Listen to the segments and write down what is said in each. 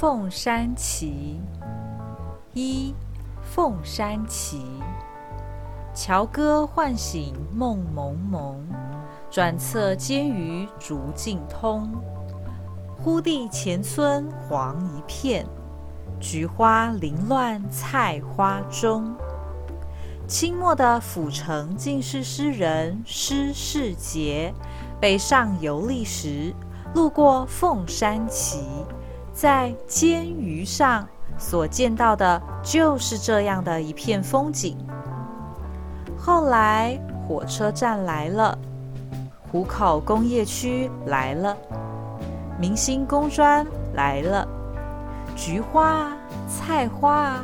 凤山奇》一，凤山奇。樵歌唤醒梦蒙蒙，转侧兼于竹径通。忽地前村黄一片，菊花零乱菜花中。清末的府城进士诗人施世杰北上游历时，路过凤山崎，在煎鱼上所见到的就是这样的一片风景。后来火车站来了，湖口工业区来了，明星工专来了，菊花、菜花。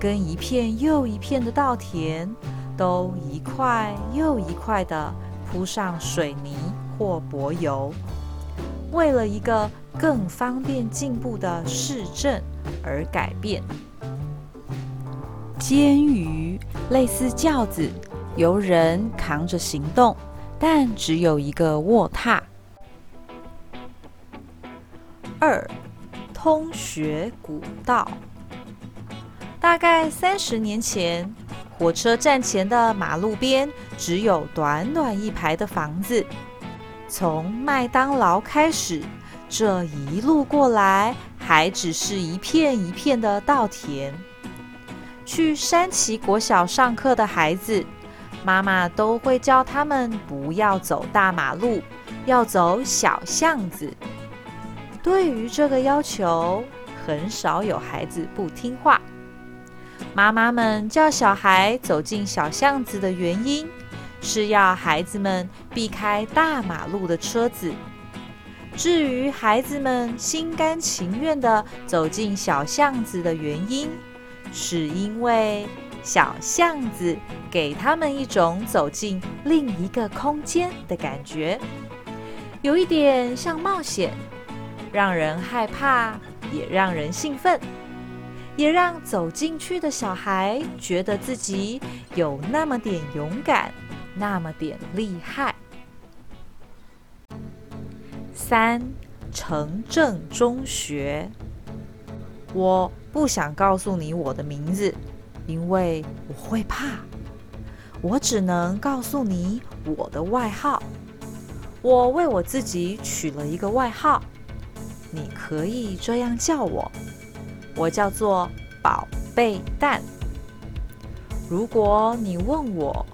跟一片又一片的稻田，都一块又一块的铺上水泥或柏油，为了一个更方便进步的市镇而改变。监鱼类似轿子，由人扛着行动，但只有一个卧榻。二，通学古道。大概三十年前，火车站前的马路边只有短短一排的房子。从麦当劳开始，这一路过来，还只是一片一片的稻田。去山崎国小上课的孩子，妈妈都会教他们不要走大马路，要走小巷子。对于这个要求，很少有孩子不听话。妈妈们叫小孩走进小巷子的原因，是要孩子们避开大马路的车子。至于孩子们心甘情愿地走进小巷子的原因，是因为小巷子给他们一种走进另一个空间的感觉，有一点像冒险，让人害怕，也让人兴奋。也让走进去的小孩觉得自己有那么点勇敢，那么点厉害。三，城镇中学。我不想告诉你我的名字，因为我会怕。我只能告诉你我的外号。我为我自己取了一个外号，你可以这样叫我。我叫做宝贝蛋。如果你问我，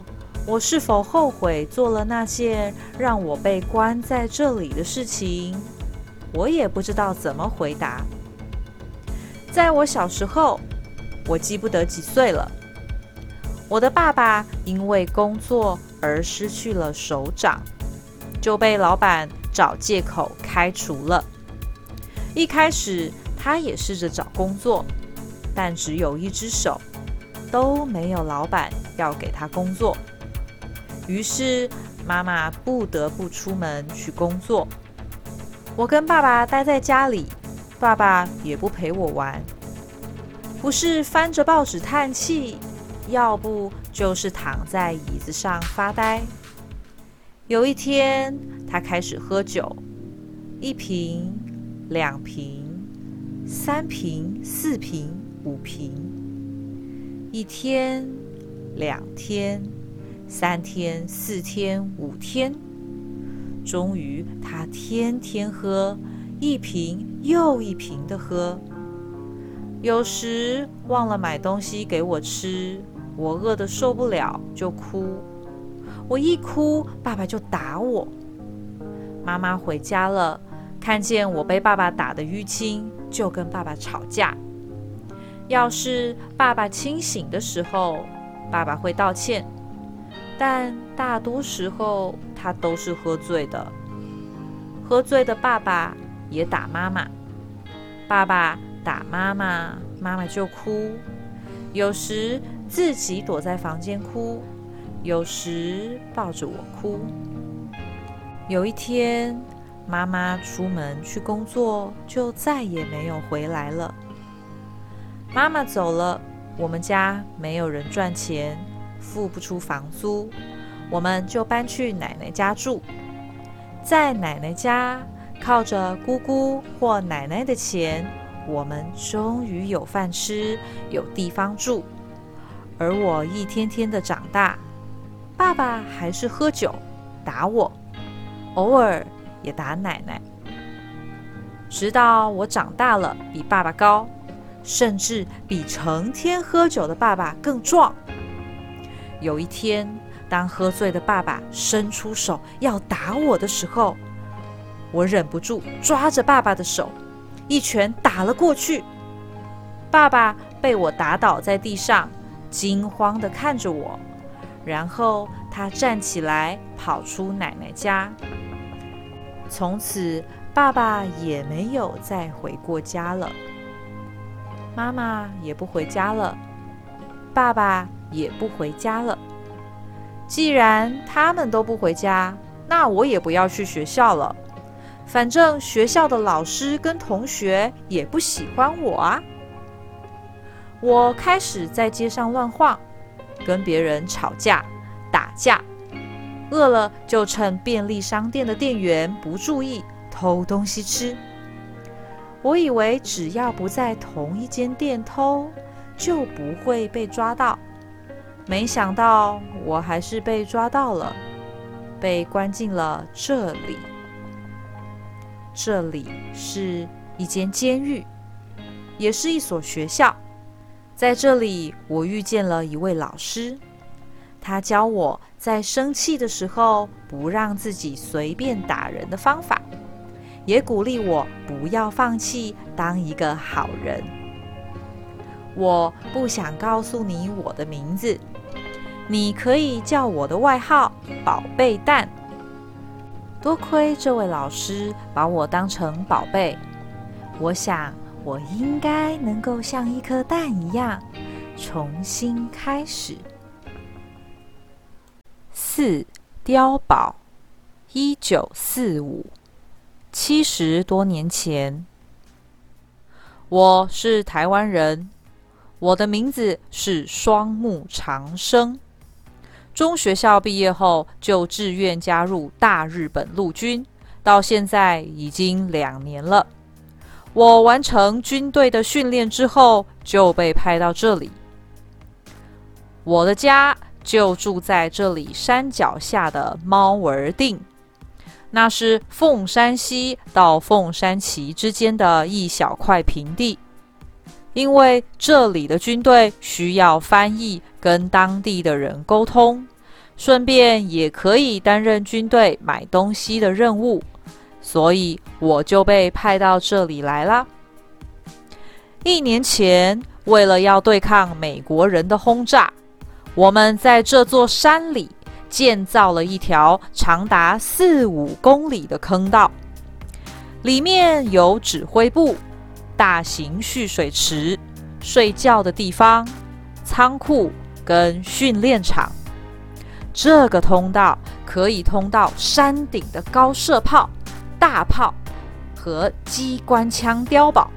我是否后悔做了那件让我被关在这里的事情，我也不知道怎么回答。在我小时候，我记不得几岁了。我的爸爸因为工作而失去了手掌，就被老板找借口开除了。一开始。他也试着找工作，但只有一只手，都没有老板要给他工作。于是妈妈不得不出门去工作。我跟爸爸待在家里，爸爸也不陪我玩，不是翻着报纸叹气，要不就是躺在椅子上发呆。有一天，他开始喝酒，一瓶，两瓶。三瓶、四瓶、五瓶，一天、两天、三天、四天、五天，终于他天天喝，一瓶又一瓶的喝。有时忘了买东西给我吃，我饿得受不了就哭。我一哭，爸爸就打我。妈妈回家了。看见我被爸爸打得淤青，就跟爸爸吵架。要是爸爸清醒的时候，爸爸会道歉，但大多时候他都是喝醉的。喝醉的爸爸也打妈妈，爸爸打妈妈，妈妈就哭。有时自己躲在房间哭，有时抱着我哭。有一天。妈妈出门去工作，就再也没有回来了。妈妈走了，我们家没有人赚钱，付不出房租，我们就搬去奶奶家住。在奶奶家，靠着姑姑或奶奶的钱，我们终于有饭吃，有地方住。而我一天天的长大，爸爸还是喝酒打我，偶尔也打奶奶。直到我长大了，比爸爸高，甚至比成天喝酒的爸爸更壮。有一天，当喝醉的爸爸伸出手要打我的时候，我忍不住抓着爸爸的手，一拳打了过去。爸爸被我打倒在地上。惊慌的看着我，然后他站起来跑出奶奶家。从此，爸爸也没有再回过家了，妈妈也不回家了，爸爸也不回家了。既然他们都不回家，那我也不要去学校了。反正学校的老师跟同学也不喜欢我啊。我开始在街上乱晃，跟别人吵架、打架，饿了就趁便利商店的店员不注意偷东西吃。我以为只要不在同一间店偷，就不会被抓到。没想到我还是被抓到了，被关进了这里。这里是一间监狱，也是一所学校。在这里，我遇见了一位老师，他教我在生气的时候不让自己随便打人的方法，也鼓励我不要放弃当一个好人。我不想告诉你我的名字，你可以叫我的外号“宝贝蛋”。多亏这位老师把我当成宝贝，我想。我应该能够像一颗蛋一样重新开始。四碉堡，一九四五，七十多年前。我是台湾人，我的名字是双木长生。中学校毕业后就志愿加入大日本陆军，到现在已经两年了。我完成军队的训练之后，就被派到这里。我的家就住在这里山脚下的猫儿定，那是凤山西到凤山旗之间的一小块平地。因为这里的军队需要翻译跟当地的人沟通，顺便也可以担任军队买东西的任务。所以我就被派到这里来了。一年前，为了要对抗美国人的轰炸，我们在这座山里建造了一条长达四五公里的坑道，里面有指挥部、大型蓄水池、睡觉的地方、仓库跟训练场。这个通道可以通到山顶的高射炮。大炮和机关枪碉堡，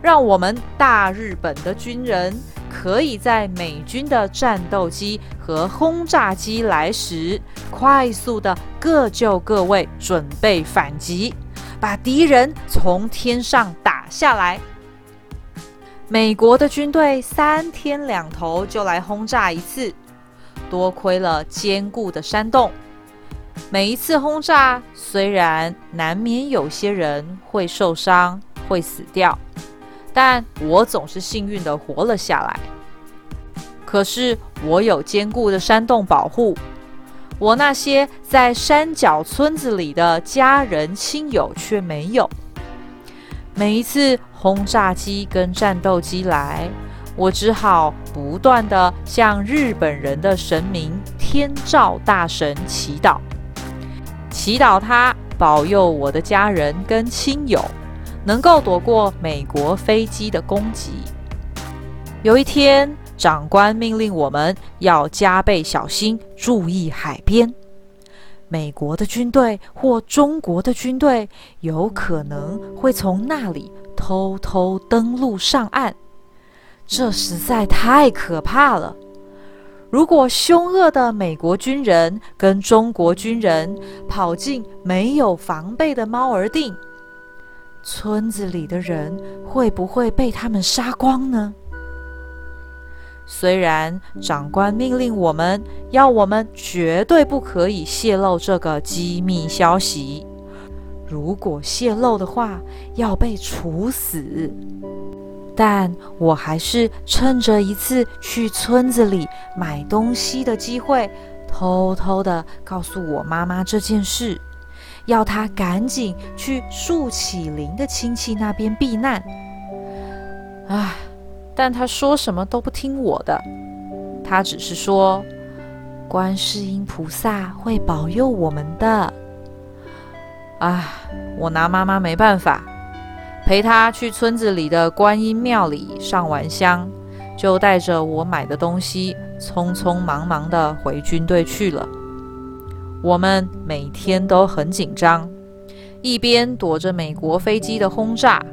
让我们大日本的军人可以在美军的战斗机和轰炸机来时，快速的各就各位，准备反击，把敌人从天上打下来。美国的军队三天两头就来轰炸一次，多亏了坚固的山洞。每一次轰炸，虽然难免有些人会受伤、会死掉，但我总是幸运的活了下来。可是我有坚固的山洞保护，我那些在山脚村子里的家人亲友却没有。每一次轰炸机跟战斗机来，我只好不断的向日本人的神明天照大神祈祷。祈祷他保佑我的家人跟亲友能够躲过美国飞机的攻击。有一天，长官命令我们要加倍小心，注意海边。美国的军队或中国的军队有可能会从那里偷偷登陆上岸，这实在太可怕了。如果凶恶的美国军人跟中国军人跑进没有防备的猫儿定，村子里的人会不会被他们杀光呢？虽然长官命令我们要我们绝对不可以泄露这个机密消息，如果泄露的话要被处死，但我还是趁着一次去村子里买东西的机会，偷偷的告诉我妈妈这件事，要她赶紧去树启林的亲戚那边避难。唉。但他说什么都不听我的，他只是说，观世音菩萨会保佑我们的。啊，我拿妈妈没办法，陪他去村子里的观音庙里上完香，就带着我买的东西，匆匆忙忙的回军队去了。我们每天都很紧张，一边躲着美国飞机的轰炸。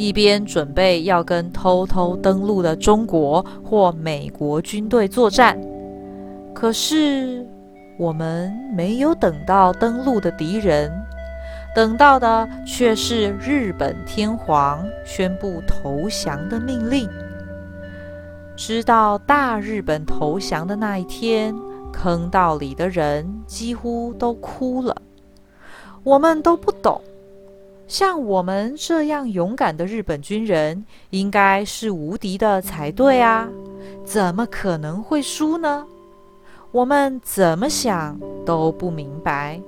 一边准备要跟偷偷登陆的中国或美国军队作战，可是我们没有等到登陆的敌人，等到的却是日本天皇宣布投降的命令。知道大日本投降的那一天，坑道里的人几乎都哭了，我们都不懂。像我们这样勇敢的日本军人，应该是无敌的才对啊！怎么可能会输呢？我们怎么想都不明白。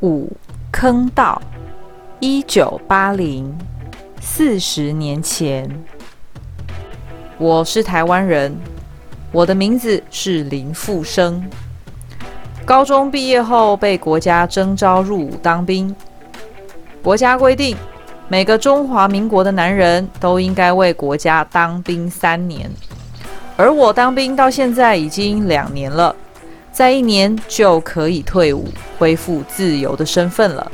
五坑道，一九八零，四十年前，我是台湾人，我的名字是林富生。高中毕业后被国家征召入伍当兵。国家规定，每个中华民国的男人都应该为国家当兵三年，而我当兵到现在已经两年了，在一年就可以退伍，恢复自由的身份了。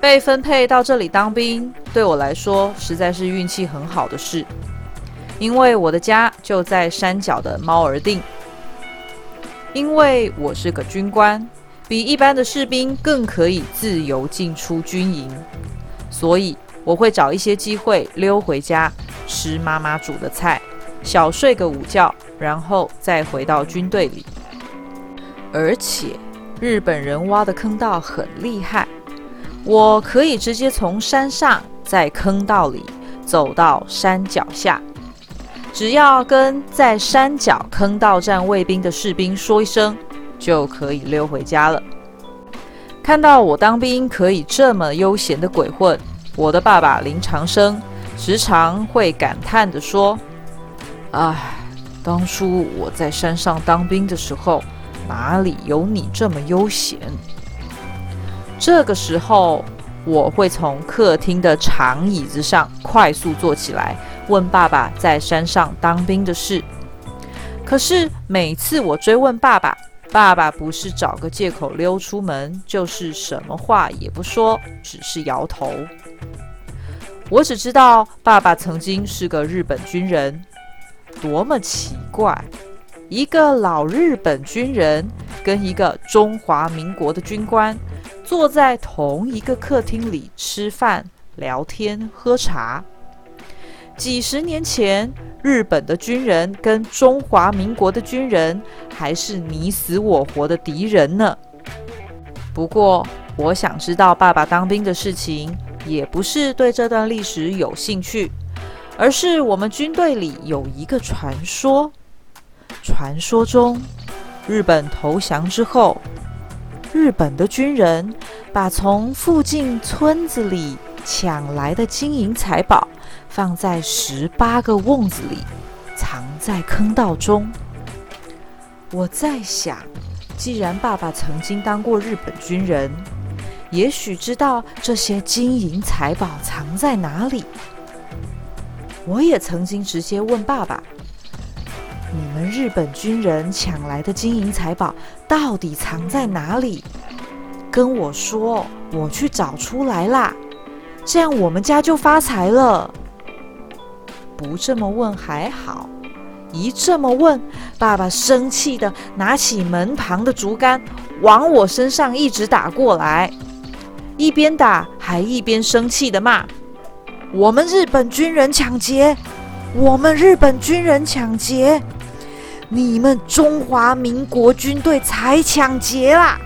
被分配到这里当兵，对我来说实在是运气很好的事，因为我的家就在山脚的猫儿定，因为我是个军官。比一般的士兵更可以自由进出军营，所以我会找一些机会溜回家吃妈妈煮的菜，小睡个午觉，然后再回到军队里。而且日本人挖的坑道很厉害，我可以直接从山上在坑道里走到山脚下，只要跟在山脚坑道站卫兵的士兵说一声。就可以溜回家了。看到我当兵可以这么悠闲的鬼混，我的爸爸林长生时常会感叹地说：“唉，当初我在山上当兵的时候，哪里有你这么悠闲？”这个时候，我会从客厅的长椅子上快速坐起来，问爸爸在山上当兵的事。可是每次我追问爸爸，爸爸不是找个借口溜出门，就是什么话也不说，只是摇头。我只知道爸爸曾经是个日本军人，多么奇怪！一个老日本军人跟一个中华民国的军官坐在同一个客厅里吃饭、聊天、喝茶。几十年前，日本的军人跟中华民国的军人还是你死我活的敌人呢。不过，我想知道爸爸当兵的事情，也不是对这段历史有兴趣，而是我们军队里有一个传说。传说中，日本投降之后，日本的军人把从附近村子里抢来的金银财宝。放在十八个瓮子里，藏在坑道中。我在想，既然爸爸曾经当过日本军人，也许知道这些金银财宝藏在哪里。我也曾经直接问爸爸：“你们日本军人抢来的金银财宝到底藏在哪里？”跟我说，我去找出来啦，这样我们家就发财了。不这么问还好，一这么问，爸爸生气的拿起门旁的竹竿，往我身上一直打过来，一边打还一边生气的骂：“我们日本军人抢劫！我们日本军人抢劫！你们中华民国军队才抢劫啦！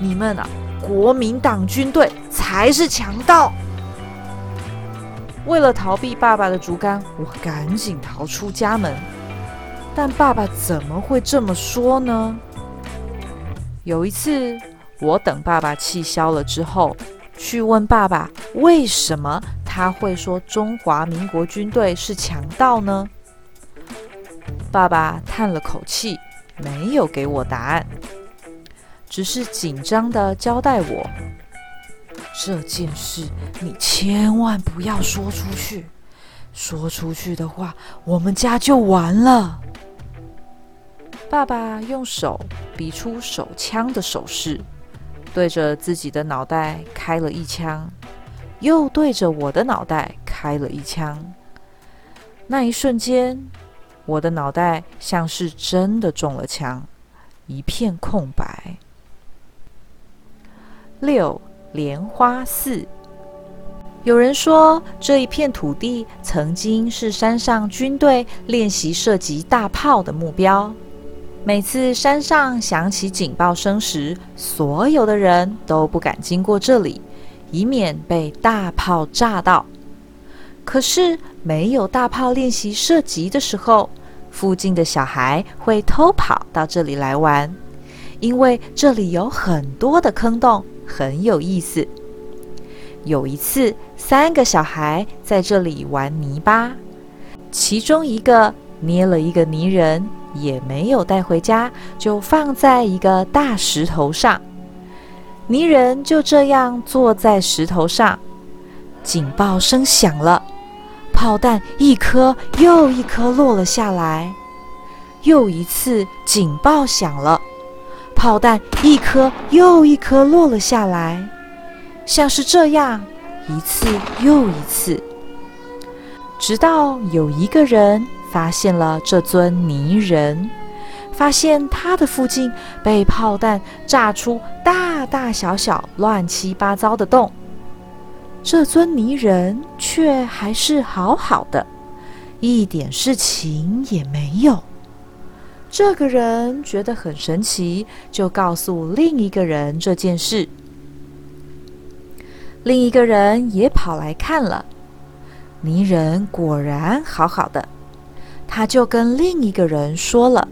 你们啊，国民党军队才是强盗！”为了逃避爸爸的竹竿，我赶紧逃出家门。但爸爸怎么会这么说呢？有一次，我等爸爸气消了之后，去问爸爸为什么他会说中华民国军队是强盗呢？爸爸叹了口气，没有给我答案，只是紧张的交代我。这件事你千万不要说出去，说出去的话，我们家就完了。爸爸用手比出手枪的手势，对着自己的脑袋开了一枪，又对着我的脑袋开了一枪。那一瞬间，我的脑袋像是真的中了枪，一片空白。六。莲花寺，有人说这一片土地曾经是山上军队练习射击大炮的目标。每次山上响起警报声时，所有的人都不敢经过这里，以免被大炮炸到。可是没有大炮练习射击的时候，附近的小孩会偷跑到这里来玩，因为这里有很多的坑洞。很有意思。有一次，三个小孩在这里玩泥巴，其中一个捏了一个泥人，也没有带回家，就放在一个大石头上。泥人就这样坐在石头上。警报声响了，炮弹一颗又一颗落了下来。又一次警报响了。炮弹一颗又一颗落了下来，像是这样一次又一次，直到有一个人发现了这尊泥人，发现他的附近被炮弹炸出大大小小、乱七八糟的洞，这尊泥人却还是好好的，一点事情也没有。这个人觉得很神奇，就告诉另一个人这件事。另一个人也跑来看了，泥人果然好好的。他就跟另一个人说了：“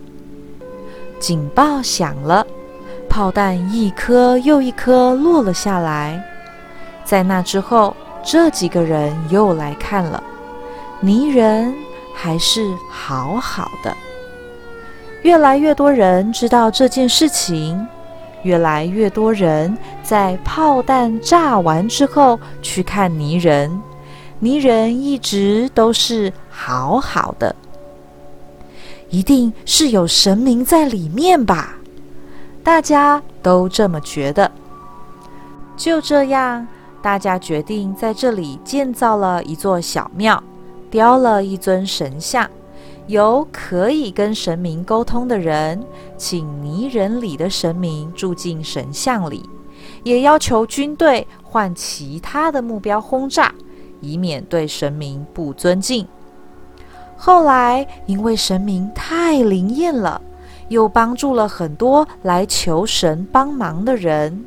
警报响了，炮弹一颗又一颗落了下来。”在那之后，这几个人又来看了，泥人还是好好的。越来越多人知道这件事情，越来越多人在炮弹炸完之后去看泥人，泥人一直都是好好的，一定是有神明在里面吧？大家都这么觉得。就这样，大家决定在这里建造了一座小庙，雕了一尊神像。由可以跟神明沟通的人，请泥人里的神明住进神像里，也要求军队换其他的目标轰炸，以免对神明不尊敬。后来因为神明太灵验了，又帮助了很多来求神帮忙的人。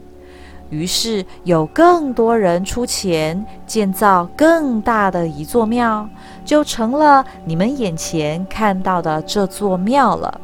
于是有更多人出钱建造更大的一座庙，就成了你们眼前看到的这座庙了。